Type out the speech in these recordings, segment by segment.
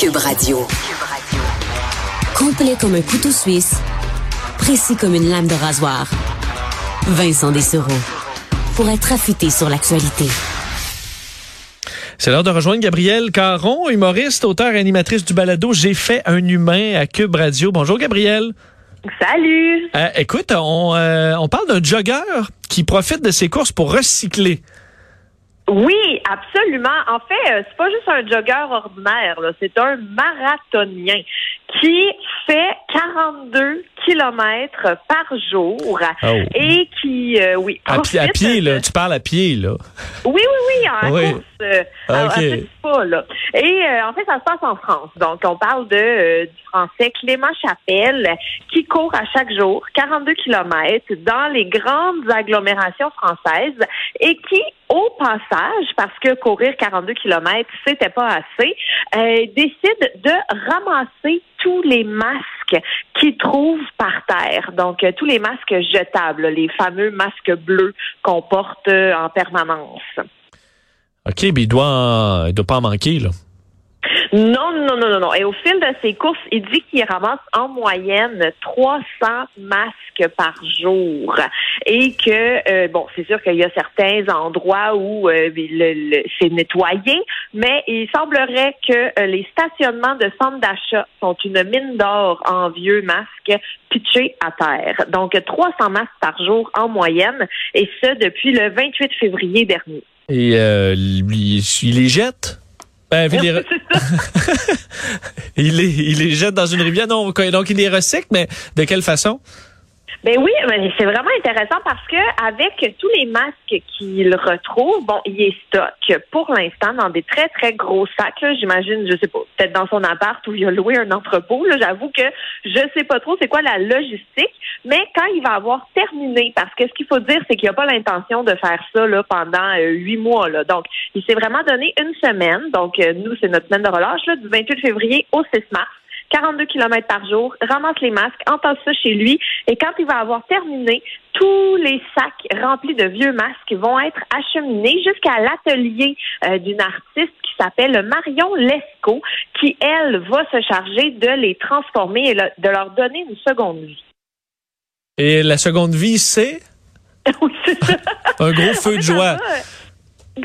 Cube Radio. Complet comme un couteau suisse, précis comme une lame de rasoir. Vincent Dessereau. Pour être affûté sur l'actualité. C'est l'heure de rejoindre Gabrielle Caron, humoriste, auteur et animatrice du balado J'ai fait un humain à Cube Radio. Bonjour Gabrielle. Salut. Euh, écoute, on, euh, on parle d'un jogger qui profite de ses courses pour recycler. Oui, absolument. En fait, euh, c'est pas juste un jogger ordinaire, c'est un marathonien qui fait 42 kilomètres par jour Oh. et qui, euh, oui, À, pied- à là. Tu parles à pied, là. Oui, oui, oui, en Oui. course. euh, Ah, à- à ok. petit pas, là. Et euh, en fait, ça se passe en France. Donc, on parle de euh, du français Clément Chapelle qui court à chaque jour 42 kilomètres dans les grandes agglomérations françaises et qui, au passage, parce que courir 42 kilomètres, c'était pas assez, euh, décide de ramasser tous les masques qu'il trouve par terre. Donc, euh, tous les masques jetables, les fameux masques bleus qu'on porte euh, en permanence. OK, mais il doit, doit pas en manquer, là. Non, non, non, non, non. Et au fil de ses courses, il dit qu'il ramasse en moyenne 300 masques par jour. Et que, euh, bon, c'est sûr qu'il y a certains endroits où euh, c'est nettoyé, mais il semblerait que euh, les stationnements de centres d'achat sont une mine d'or en vieux masques pitchés à terre. Donc, 300 masques par jour en moyenne, et ce, depuis le 28 février dernier. Et il les jette? Ben, il les, il les jette dans une rivière. Non, donc il les recycle, mais de quelle façon? Ben oui, c'est vraiment intéressant parce que avec tous les masques qu'il retrouve, bon, il est stock pour l'instant dans des très très gros sacs. J'imagine, je sais pas, peut-être dans son appart où il a loué un entrepôt. J'avoue que je sais pas trop c'est quoi la logistique, mais quand il va avoir terminé, parce que ce qu'il faut dire, c'est qu'il n'a pas l'intention de faire ça là pendant euh, huit mois. Là. Donc, il s'est vraiment donné une semaine. Donc, euh, nous, c'est notre semaine de relâche là, du 28 février au 6 mars. 42 km par jour, ramasse les masques, entasse ça chez lui, et quand il va avoir terminé, tous les sacs remplis de vieux masques vont être acheminés jusqu'à l'atelier euh, d'une artiste qui s'appelle Marion Lescaut, qui, elle, va se charger de les transformer et le- de leur donner une seconde vie. Et la seconde vie, c'est? Oui, c'est ça. un gros feu de joie.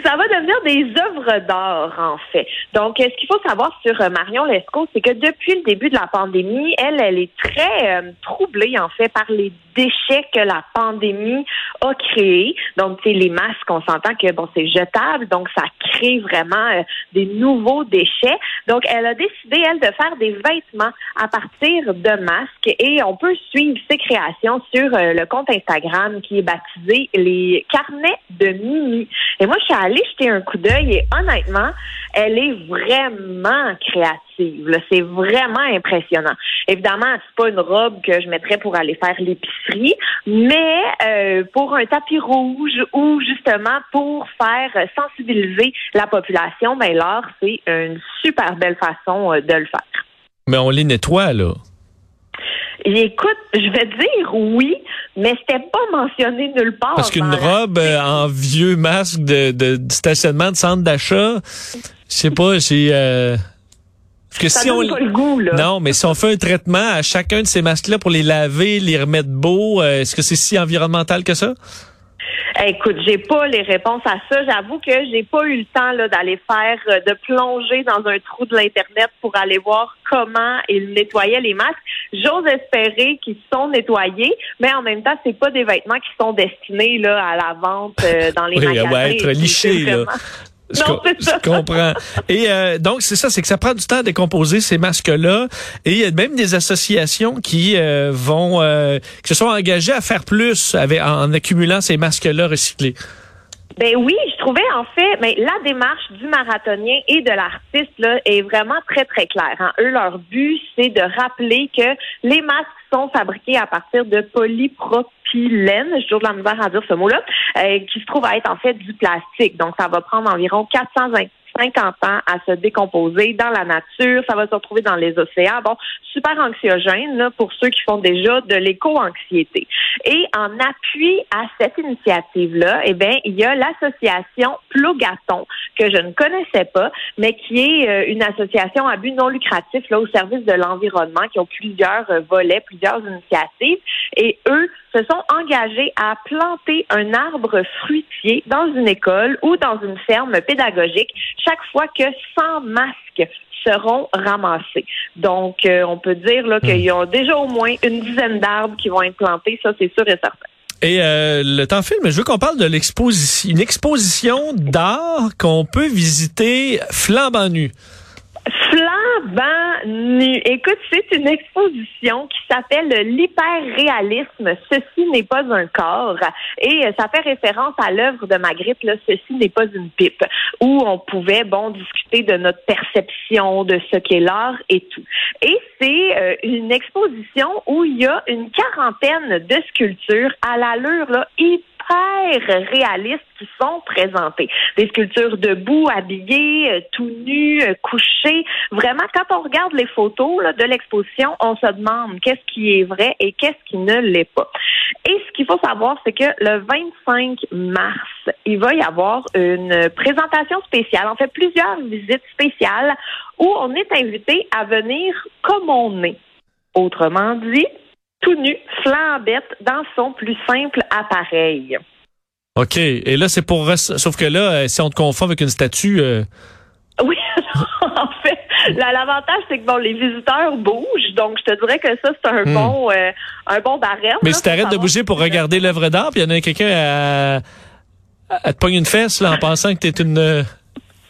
Ça va devenir des œuvres d'art, en fait. Donc, euh, ce qu'il faut savoir sur euh, Marion Lescaut, c'est que depuis le début de la pandémie, elle, elle est très euh, troublée, en fait, par les déchets que la pandémie a créés. Donc, tu sais, les masques, on s'entend que, bon, c'est jetable, donc ça crée vraiment euh, des nouveaux déchets. Donc, elle a décidé, elle, de faire des vêtements à partir de masques et on peut suivre ses créations sur euh, le compte Instagram qui est baptisé les carnets de Mimi. Et moi, je suis allée jeter un coup d'œil et honnêtement, elle est vraiment créative. C'est vraiment impressionnant. Évidemment, c'est pas une robe que je mettrais pour aller faire l'épicerie, mais euh, pour un tapis rouge ou justement pour faire sensibiliser la population, ben l'art, c'est une super belle façon euh, de le faire. Mais on les nettoie, là. Écoute, je vais dire oui, mais c'était pas mentionné nulle part. Parce qu'une robe euh, en vieux masque de, de, de stationnement de centre d'achat, je sais pas, j'ai... Parce que Ça si donne on... pas le goût, là. Non, mais si on fait un traitement à chacun de ces masques-là pour les laver, les remettre beaux, euh, est-ce que c'est si environnemental que ça? Écoute, j'ai pas les réponses à ça. J'avoue que j'ai pas eu le temps là, d'aller faire, euh, de plonger dans un trou de l'internet pour aller voir comment ils nettoyaient les masques. J'ose espérer qu'ils sont nettoyés, mais en même temps, c'est pas des vêtements qui sont destinés là à la vente euh, dans les Oui, magasins. être C'est liché, là. Je, Non, co- c'est ça. je comprends. Et euh, donc, c'est ça, c'est que ça prend du temps à décomposer ces masques-là. Et il y a même des associations qui euh, vont, euh, qui se sont engagées à faire plus avec, en accumulant ces masques-là recyclés. Ben oui, je trouvais en fait, ben, la démarche du marathonien et de l'artiste là, est vraiment très très claire. hein. Eux, leur but, c'est de rappeler que les masques sont fabriqués à partir de polypropylène, j'ai toujours de la misère à dire ce mot-là, euh, qui se trouve à être en fait du plastique. Donc, ça va prendre environ 425 50 ans à se décomposer dans la nature. Ça va se retrouver dans les océans. Bon, super anxiogène là, pour ceux qui font déjà de l'éco-anxiété. Et en appui à cette initiative-là, eh bien, il y a l'association Plogaton, que je ne connaissais pas, mais qui est euh, une association à but non lucratif là, au service de l'environnement, qui ont plusieurs euh, volets, plusieurs initiatives. Et eux se sont engagés à planter un arbre fruitier dans une école ou dans une ferme pédagogique chaque fois que 100 masques seront ramassés. Donc, euh, on peut dire là qu'il y a déjà au moins une dizaine d'arbres qui vont être plantés, ça c'est sûr et certain. Et euh, le temps filme, je veux qu'on parle de l'exposition, exposition d'art qu'on peut visiter flambant nu. Flambant nu. Écoute, c'est une exposition qui s'appelle l'hyperréalisme. Ceci n'est pas un corps. Et ça fait référence à l'œuvre de Magritte, là, Ceci n'est pas une pipe, où on pouvait, bon, discuter de notre perception de ce qu'est l'art et tout. Et c'est euh, une exposition où il y a une quarantaine de sculptures à l'allure, là, hyper réalistes qui sont présentés. Des sculptures debout, habillées, euh, tout nus, euh, couchés. Vraiment, quand on regarde les photos de l'exposition, on se demande qu'est-ce qui est vrai et qu'est-ce qui ne l'est pas. Et ce qu'il faut savoir, c'est que le 25 mars, il va y avoir une présentation spéciale, en fait plusieurs visites spéciales où on est invité à venir comme on est. Autrement dit, tout nu, flambette, dans son plus simple appareil. OK. Et là, c'est pour... Sauf que là, euh, si on te confond avec une statue... Euh, oui, en fait, l'avantage, c'est que bon, les visiteurs bougent, donc je te dirais que ça, c'est un hmm. bon euh, un bon barème. Mais si t'arrêtes de bouger pour regarder l'œuvre d'art, puis il y en a quelqu'un à, à, te pogner une fesse là, en pensant que t'es une...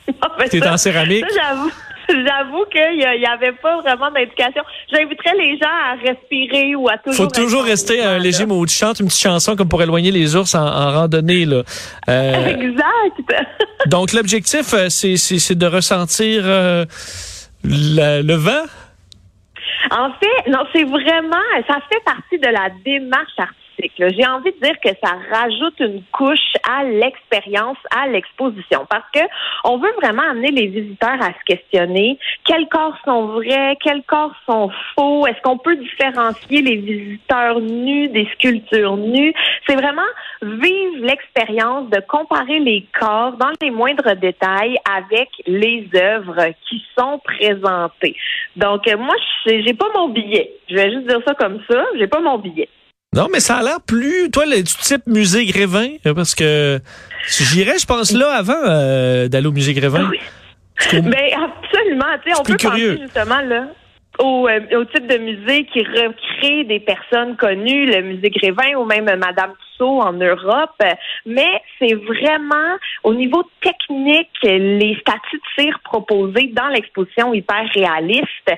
t'es en céramique. j'avoue. J'avoue qu'il n'y avait pas vraiment d'indication. J'inviterais les gens à respirer ou à toujours. Faut toujours rester un léger mot de chante, une petite chanson comme pour éloigner les ours en, randonnée là. Euh, exact. donc l'objectif, euh, c'est de ressentir euh, le vent? En fait, non, c'est vraiment, ça fait partie de la démarche artistique j'ai envie de dire que ça rajoute une couche à l'expérience, à l'exposition, parce que on veut vraiment amener les visiteurs à se questionner quels corps sont vrais, quels corps sont faux, est-ce qu'on peut différencier les visiteurs nus des sculptures nues? C'est vraiment vivre l'expérience de comparer les corps dans les moindres détails avec les œuvres qui sont présentées. Donc moi, j'ai pas mon billet. Je vais juste dire ça comme ça. J'ai pas mon billet. Non, mais ça a l'air plus. Toi, le, du type musée Grévin, parce que j'irais, je pense, là, avant euh, d'aller au musée Grévin. Oui. Ben, absolument. Tu sais, on peut penser justement là. Au, euh, au, type de musée qui recrée des personnes connues, le musée Grévin ou même Madame Tussaud en Europe. Mais c'est vraiment au niveau technique, les statues de cire proposés dans l'exposition hyper réaliste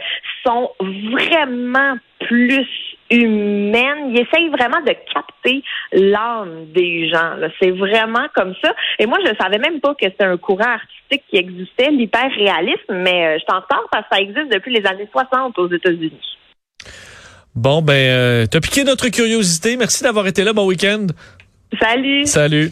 sont vraiment plus humaine. Il essaye vraiment de capter l'âme des gens. C'est vraiment comme ça. Et moi, je ne savais même pas que c'était un courant artistique qui existait, l'hyper-réalisme, mais euh, je t'en sors parce que ça existe depuis les années 60 aux États-Unis. Bon, ben, euh, t'as piqué notre curiosité. Merci d'avoir été là. Bon week-end. Salut. Salut.